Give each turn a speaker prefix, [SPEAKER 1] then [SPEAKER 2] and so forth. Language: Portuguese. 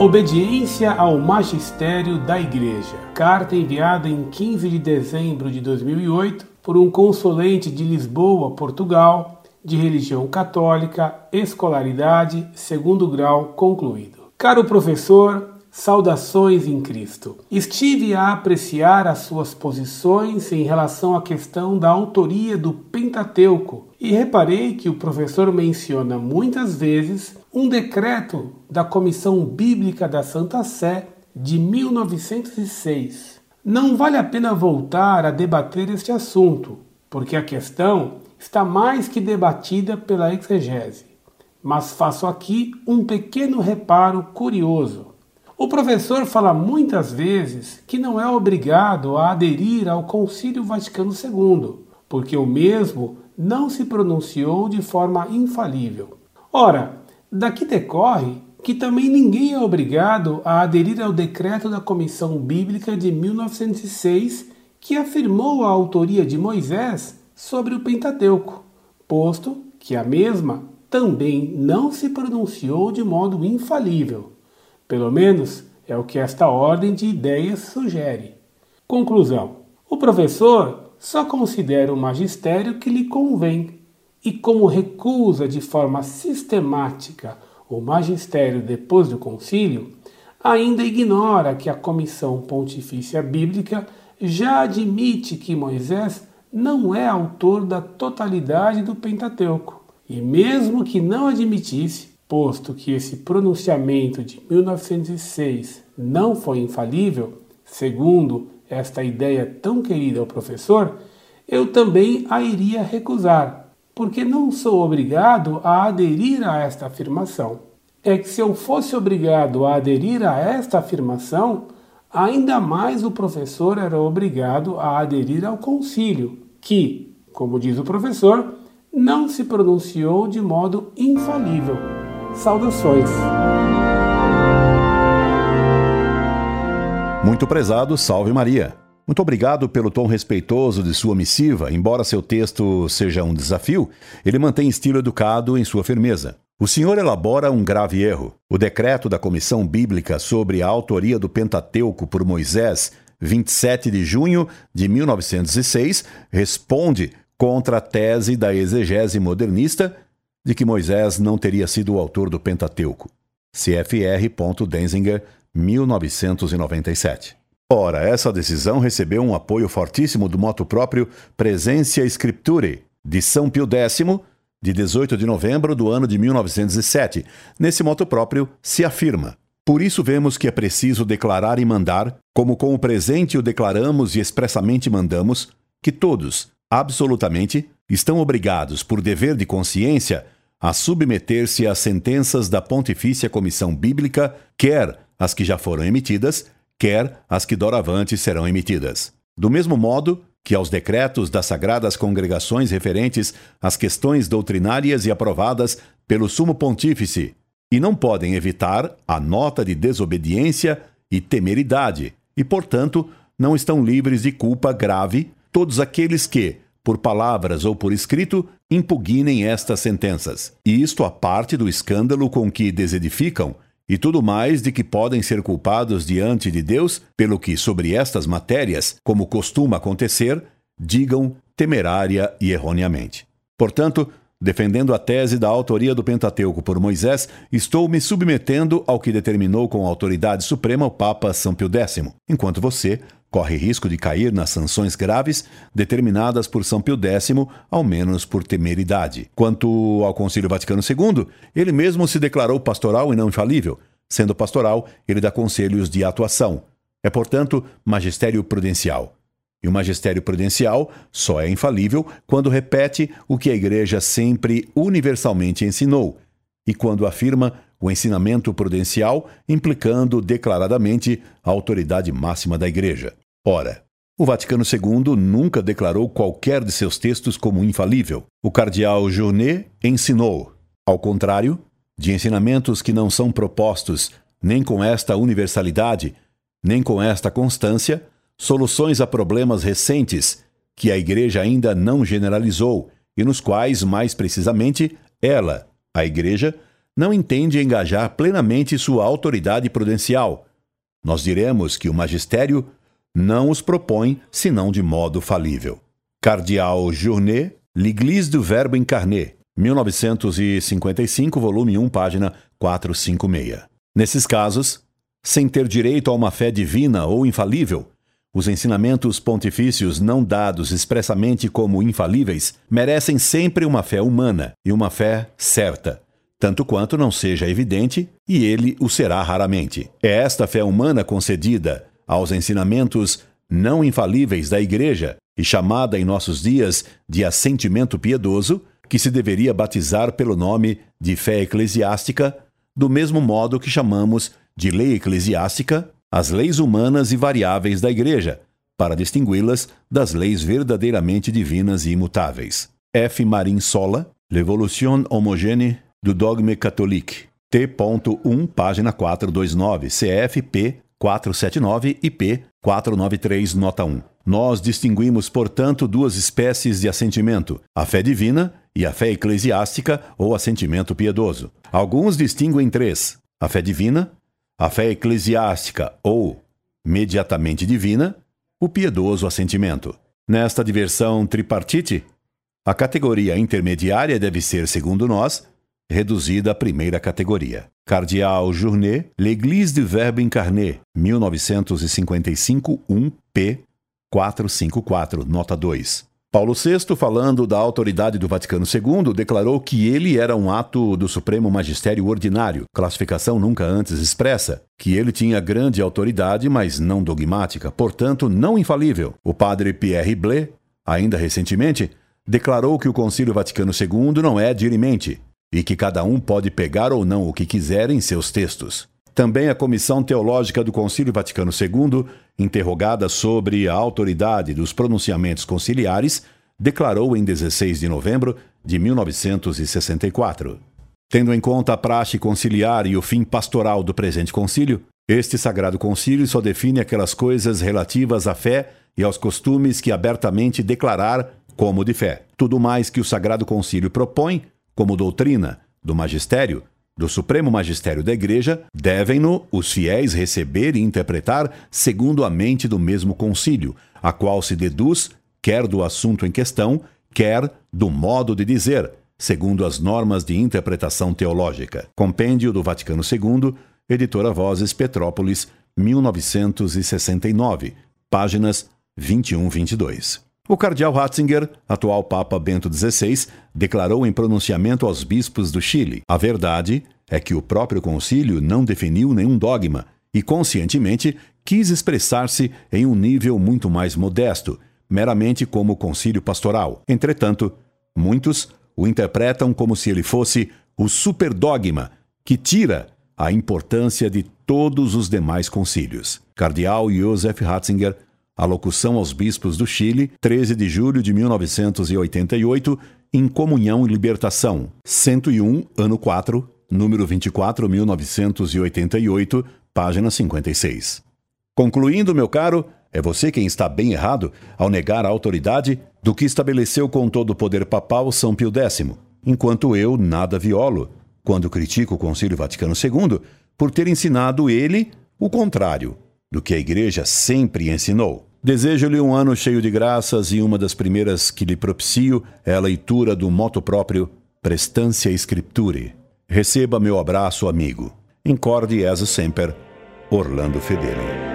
[SPEAKER 1] Obediência ao magistério da Igreja. Carta enviada em 15 de dezembro de 2008 por um consulente de Lisboa, Portugal, de religião católica, escolaridade, segundo grau concluído. Caro professor, saudações em Cristo. Estive a apreciar as suas posições em relação à questão da autoria do Pentateuco e reparei que o professor menciona muitas vezes um decreto da Comissão Bíblica da Santa Sé de 1906. Não vale a pena voltar a debater este assunto, porque a questão está mais que debatida pela exegese. Mas faço aqui um pequeno reparo curioso. O professor fala muitas vezes que não é obrigado a aderir ao Concílio Vaticano II, porque o mesmo não se pronunciou de forma infalível. Ora, Daqui decorre que também ninguém é obrigado a aderir ao decreto da Comissão Bíblica de 1906 que afirmou a autoria de Moisés sobre o Pentateuco, posto que a mesma também não se pronunciou de modo infalível. Pelo menos é o que esta ordem de ideias sugere. Conclusão: o professor só considera o magistério que lhe convém e como recusa de forma sistemática o magistério depois do concílio, ainda ignora que a Comissão Pontifícia Bíblica já admite que Moisés não é autor da totalidade do Pentateuco. E mesmo que não admitisse, posto que esse pronunciamento de 1906 não foi infalível, segundo esta ideia tão querida ao professor, eu também a iria recusar, porque não sou obrigado a aderir a esta afirmação. É que se eu fosse obrigado a aderir a esta afirmação, ainda mais o professor era obrigado a aderir ao concílio, que, como diz o professor, não se pronunciou de modo infalível. Saudações.
[SPEAKER 2] Muito prezado, salve Maria. Muito obrigado pelo tom respeitoso de sua missiva. Embora seu texto seja um desafio, ele mantém estilo educado em sua firmeza. O senhor elabora um grave erro. O decreto da Comissão Bíblica sobre a autoria do Pentateuco por Moisés, 27 de junho de 1906, responde contra a tese da exegese modernista de que Moisés não teria sido o autor do Pentateuco. CFR. Denzinger, 1997. Ora, essa decisão recebeu um apoio fortíssimo do moto próprio Presentia Scripturae, de São Pio X, de 18 de novembro do ano de 1907. Nesse moto próprio se afirma: Por isso vemos que é preciso declarar e mandar, como com o presente o declaramos e expressamente mandamos, que todos, absolutamente, estão obrigados, por dever de consciência, a submeter-se às sentenças da Pontifícia Comissão Bíblica, quer as que já foram emitidas, quer as que doravante serão emitidas. Do mesmo modo que aos decretos das sagradas congregações referentes às questões doutrinárias e aprovadas pelo Sumo Pontífice, e não podem evitar a nota de desobediência e temeridade, e, portanto, não estão livres de culpa grave todos aqueles que, por palavras ou por escrito, impugnem estas sentenças. E isto a parte do escândalo com que desedificam e tudo mais de que podem ser culpados diante de Deus pelo que sobre estas matérias, como costuma acontecer, digam temerária e erroneamente. Portanto, defendendo a tese da autoria do Pentateuco por Moisés, estou me submetendo ao que determinou com autoridade suprema o Papa São Pio X, enquanto você corre risco de cair nas sanções graves determinadas por São Pio X, ao menos por temeridade. Quanto ao Concílio Vaticano II, ele mesmo se declarou pastoral e não infalível. Sendo pastoral, ele dá conselhos de atuação. É, portanto, magistério prudencial. E o magistério prudencial só é infalível quando repete o que a Igreja sempre universalmente ensinou e quando afirma o ensinamento prudencial, implicando declaradamente a autoridade máxima da Igreja. Ora, o Vaticano II nunca declarou qualquer de seus textos como infalível. O cardeal Journet ensinou, ao contrário, de ensinamentos que não são propostos nem com esta universalidade, nem com esta constância, soluções a problemas recentes que a Igreja ainda não generalizou e nos quais, mais precisamente, ela, a Igreja, não entende engajar plenamente sua autoridade prudencial. Nós diremos que o magistério não os propõe senão de modo falível. Cardeal Journet, L'Église do Verbo Incarné, 1955, volume 1, página 456. Nesses casos, sem ter direito a uma fé divina ou infalível, os ensinamentos pontifícios não dados expressamente como infalíveis merecem sempre uma fé humana e uma fé certa, tanto quanto não seja evidente, e ele o será raramente. É esta fé humana concedida aos ensinamentos não infalíveis da Igreja e chamada em nossos dias de assentimento piedoso, que se deveria batizar pelo nome de fé eclesiástica, do mesmo modo que chamamos de lei eclesiástica as leis humanas e variáveis da Igreja, para distingui-las das leis verdadeiramente divinas e imutáveis. F. Marin Sola, L'Evolution homogène du dogme catholique, T.1, página 429, CFP 479 e P 493, nota 1. Nós distinguimos, portanto, duas espécies de assentimento: a fé divina e a fé eclesiástica ou assentimento piedoso. Alguns distinguem três: a fé divina, a fé eclesiástica ou mediatamente divina, o piedoso assentimento. Nesta diversão tripartite, a categoria intermediária deve ser, segundo nós, reduzida à primeira categoria. Cardeal Journet, L'Église du Verbe Incarné, 1955, 1p 454, nota 2. Paulo VI, falando da autoridade do Vaticano II, declarou que ele era um ato do Supremo Magistério Ordinário, classificação nunca antes expressa, que ele tinha grande autoridade, mas não dogmática, portanto não infalível. O padre Pierre Blé, ainda recentemente, declarou que o Concílio Vaticano II não é dirimente e que cada um pode pegar ou não o que quiser em seus textos. Também a Comissão Teológica do Concílio Vaticano II, interrogada sobre a autoridade dos pronunciamentos conciliares, declarou em 16 de novembro de 1964. Tendo em conta a praxe conciliar e o fim pastoral do presente concílio, este Sagrado Concílio só define aquelas coisas relativas à fé e aos costumes que abertamente declarar como de fé. Tudo mais que o Sagrado Concílio propõe, como doutrina do magistério, do Supremo Magistério da Igreja, devem-no os fiéis receber e interpretar segundo a mente do mesmo concílio, a qual se deduz quer do assunto em questão, quer do modo de dizer, segundo as normas de interpretação teológica. Compêndio do Vaticano II, editora Vozes Petrópolis, 1969, páginas 21 22. O cardeal Ratzinger, atual Papa Bento XVI, declarou em pronunciamento aos bispos do Chile: a verdade é que o próprio concílio não definiu nenhum dogma e, conscientemente, quis expressar-se em um nível muito mais modesto, meramente como concílio pastoral. Entretanto, muitos o interpretam como se ele fosse o superdogma que tira a importância de todos os demais concílios. Cardeal Joseph Ratzinger a locução aos bispos do Chile, 13 de julho de 1988, em Comunhão e Libertação, 101, ano 4, número 24, 1988, página 56. Concluindo, meu caro, é você quem está bem errado ao negar a autoridade do que estabeleceu com todo o poder papal São Pio X, enquanto eu nada violo, quando critico o Concílio Vaticano II por ter ensinado ele o contrário do que a Igreja sempre ensinou. Desejo-lhe um ano cheio de graças e uma das primeiras que lhe propicio é a leitura do moto próprio Prestância Scripture. Receba meu abraço, amigo. Incorde as sempre, Orlando Fedeli.